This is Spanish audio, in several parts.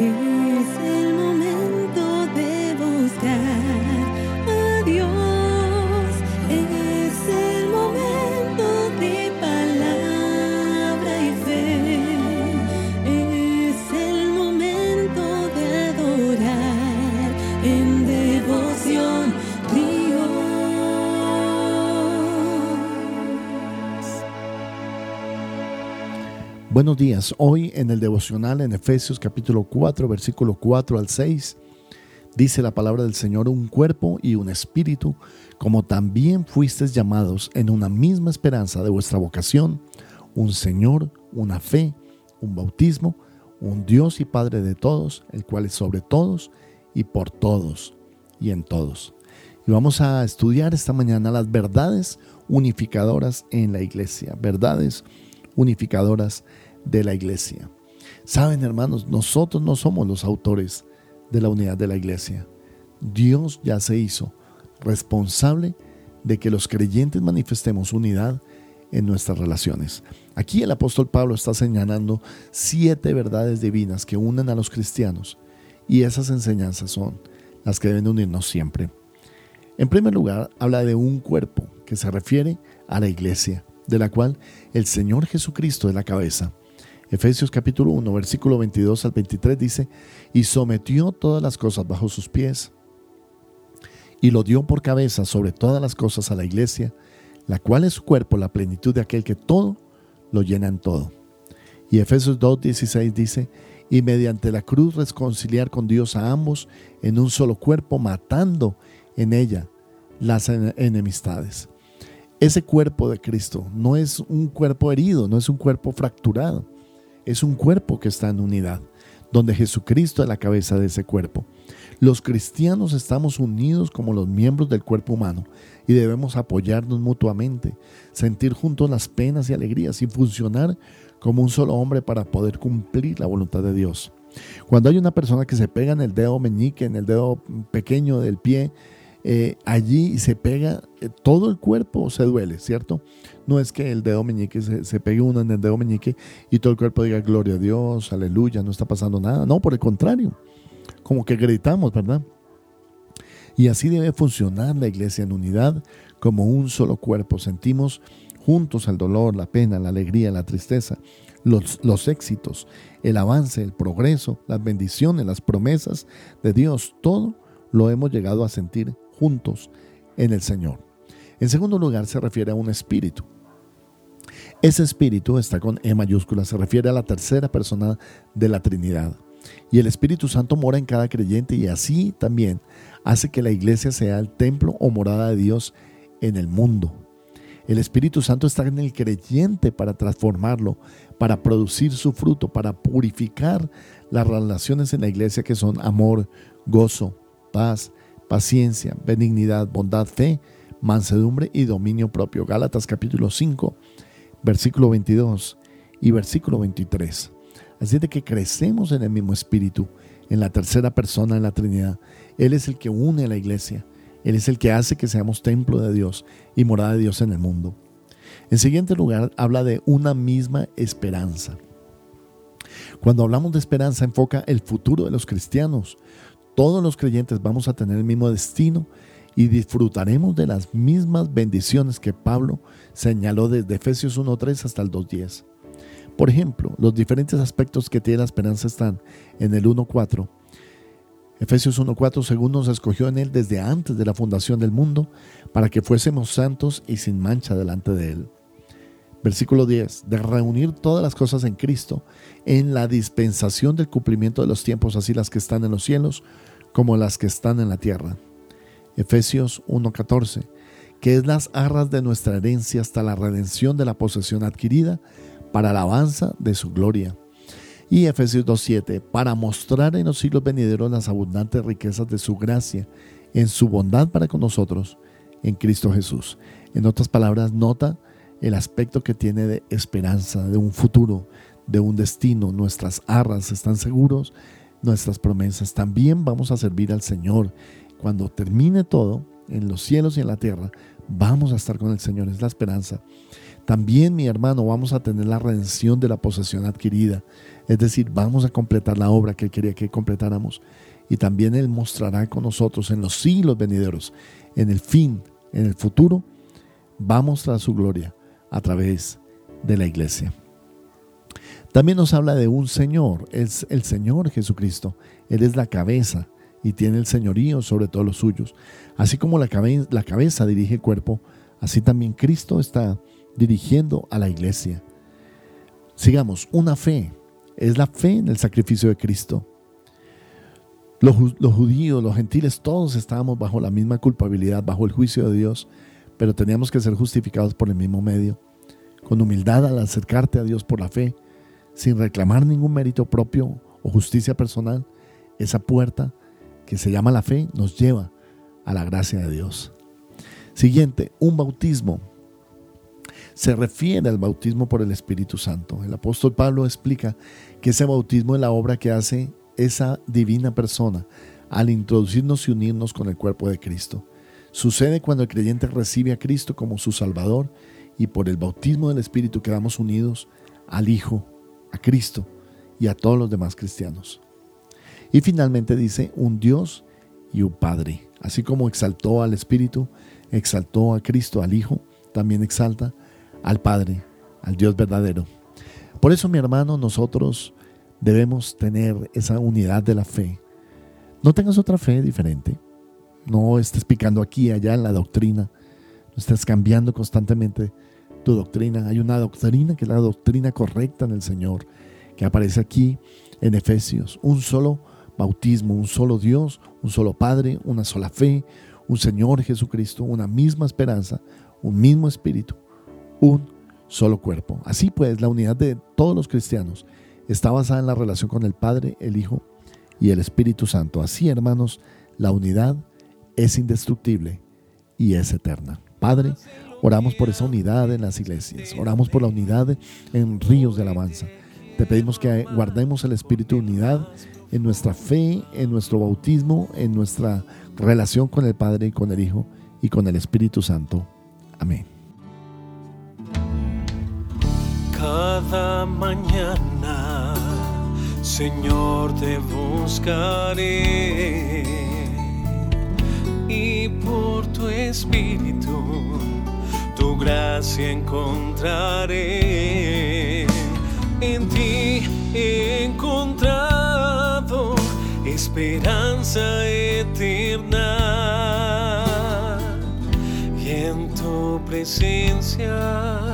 雨丝 Buenos días. Hoy en el devocional en Efesios capítulo 4, versículo 4 al 6, dice la palabra del Señor, un cuerpo y un espíritu, como también fuisteis llamados en una misma esperanza de vuestra vocación, un Señor, una fe, un bautismo, un Dios y Padre de todos, el cual es sobre todos y por todos y en todos. Y vamos a estudiar esta mañana las verdades unificadoras en la iglesia, verdades unificadoras de la iglesia. Saben, hermanos, nosotros no somos los autores de la unidad de la iglesia. Dios ya se hizo responsable de que los creyentes manifestemos unidad en nuestras relaciones. Aquí el apóstol Pablo está señalando siete verdades divinas que unen a los cristianos y esas enseñanzas son las que deben unirnos siempre. En primer lugar, habla de un cuerpo que se refiere a la iglesia, de la cual el Señor Jesucristo es la cabeza. Efesios capítulo 1, versículo 22 al 23 dice, y sometió todas las cosas bajo sus pies, y lo dio por cabeza sobre todas las cosas a la iglesia, la cual es su cuerpo, la plenitud de aquel que todo lo llena en todo. Y Efesios 2, 16 dice, y mediante la cruz reconciliar con Dios a ambos en un solo cuerpo, matando en ella las enemistades. Ese cuerpo de Cristo no es un cuerpo herido, no es un cuerpo fracturado es un cuerpo que está en unidad, donde Jesucristo es la cabeza de ese cuerpo. Los cristianos estamos unidos como los miembros del cuerpo humano y debemos apoyarnos mutuamente, sentir juntos las penas y alegrías y funcionar como un solo hombre para poder cumplir la voluntad de Dios. Cuando hay una persona que se pega en el dedo meñique, en el dedo pequeño del pie, eh, allí se pega, eh, todo el cuerpo se duele, ¿cierto? No es que el dedo meñique se, se, pegue uno en el dedo meñique y todo el cuerpo diga gloria a Dios, aleluya, no está pasando nada. No, por el contrario, como que gritamos, ¿verdad? Y así debe funcionar la iglesia en unidad, como un solo cuerpo. Sentimos juntos el dolor, la pena, la alegría, la tristeza, los, los éxitos, el avance, el progreso, las bendiciones, las promesas de Dios, todo lo hemos llegado a sentir juntos en el Señor. En segundo lugar, se refiere a un espíritu. Ese espíritu está con E mayúscula, se refiere a la tercera persona de la Trinidad. Y el Espíritu Santo mora en cada creyente y así también hace que la iglesia sea el templo o morada de Dios en el mundo. El Espíritu Santo está en el creyente para transformarlo, para producir su fruto, para purificar las relaciones en la iglesia que son amor, gozo, paz, paciencia, benignidad, bondad, fe, mansedumbre y dominio propio. Gálatas capítulo 5, versículo 22 y versículo 23. Así de que crecemos en el mismo espíritu, en la tercera persona en la Trinidad. Él es el que une a la iglesia. Él es el que hace que seamos templo de Dios y morada de Dios en el mundo. En siguiente lugar, habla de una misma esperanza. Cuando hablamos de esperanza, enfoca el futuro de los cristianos, todos los creyentes vamos a tener el mismo destino y disfrutaremos de las mismas bendiciones que Pablo señaló desde Efesios 1.3 hasta el 2.10. Por ejemplo, los diferentes aspectos que tiene la esperanza están en el 1.4. Efesios 1.4, según nos escogió en él desde antes de la fundación del mundo, para que fuésemos santos y sin mancha delante de él. Versículo 10, de reunir todas las cosas en Cristo, en la dispensación del cumplimiento de los tiempos, así las que están en los cielos como las que están en la tierra. Efesios 1:14, que es las arras de nuestra herencia hasta la redención de la posesión adquirida para alabanza de su gloria. Y Efesios 2:7, para mostrar en los siglos venideros las abundantes riquezas de su gracia en su bondad para con nosotros en Cristo Jesús. En otras palabras, nota el aspecto que tiene de esperanza, de un futuro, de un destino. Nuestras arras están seguros nuestras promesas. También vamos a servir al Señor. Cuando termine todo, en los cielos y en la tierra, vamos a estar con el Señor. Es la esperanza. También, mi hermano, vamos a tener la redención de la posesión adquirida. Es decir, vamos a completar la obra que Él quería que completáramos. Y también Él mostrará con nosotros en los siglos venideros, en el fin, en el futuro, va a su gloria a través de la iglesia. También nos habla de un Señor, es el Señor Jesucristo. Él es la cabeza y tiene el señorío sobre todos los suyos. Así como la, cabeza dirige el cuerpo, así también Cristo está dirigiendo a la iglesia. Sigamos, una fe, es la fe en el sacrificio de Cristo. Los, judíos, los gentiles, todos estábamos bajo la misma culpabilidad, bajo el juicio de Dios, pero teníamos que ser justificados por el mismo medio. Con humildad al acercarte a Dios por la fe, sin reclamar ningún mérito propio o justicia personal, esa puerta que se llama la fe nos lleva a la gracia de Dios. Siguiente, un bautismo se refiere al bautismo por el Espíritu Santo. El apóstol Pablo explica que ese bautismo es la obra que hace esa divina persona al introducirnos y unirnos con el cuerpo de Cristo. Sucede cuando el creyente recibe a Cristo como su Salvador y por el bautismo del Espíritu quedamos unidos al Hijo, a Cristo y a todos los demás cristianos. Y finalmente dice un Dios y un Padre. Así como exaltó al Espíritu, exaltó a Cristo, al Hijo, también exalta al Padre, al Dios verdadero. Por eso, mi hermano, nosotros debemos tener esa unidad de la fe. No tengas otra fe diferente. No estés picando aquí y allá en la doctrina. No estés cambiando constantemente tu doctrina. Hay una doctrina que es la doctrina correcta en el Señor, que aparece aquí en Efesios. Un solo bautismo, un solo Dios, un solo Padre, una sola fe, un Señor Jesucristo, una misma esperanza, un mismo Espíritu un solo cuerpo. Así pues, la unidad de todos los cristianos está basada en la relación con el Padre, el Hijo y el Espíritu Santo. Así, hermanos, la unidad es indestructible y es eterna. Padre, oramos por esa unidad en las iglesias, oramos por la unidad en ríos de alabanza. Te pedimos que guardemos el espíritu de unidad en nuestra fe, en nuestro bautismo, en nuestra relación con el Padre y con el Hijo y con el Espíritu Santo. Amén. cada mañana, Señor, te buscaré por tu espíritu tu gracia encontraré. En ti encontrado esperanza eterna y en tu presencia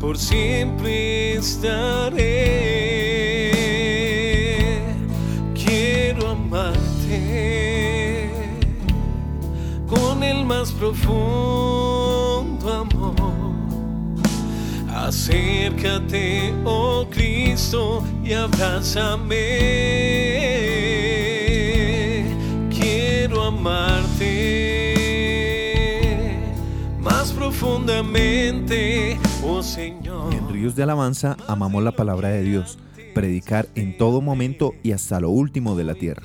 por siempre estaré. Profundo amor. Acércate, oh Cristo, y abrázame. Quiero amarte más profundamente Oh, en Ríos de Alabanza amamos la palabra de Dios, predicar en todo momento y hasta lo último de la tierra.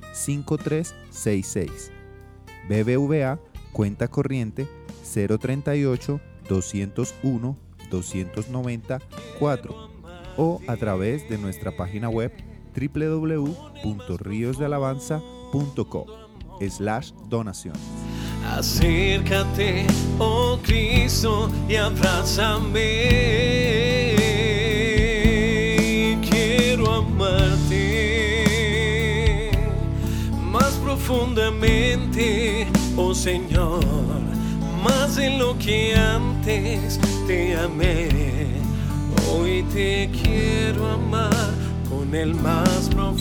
5366. BBVA, cuenta corriente 038 201 294 o a través de nuestra página web www.riosdealabanza.com slash donación. Acércate, oh Cristo, y abrázame. Señor, más de lo que antes te amé. Hoy te quiero amar con el más profundo.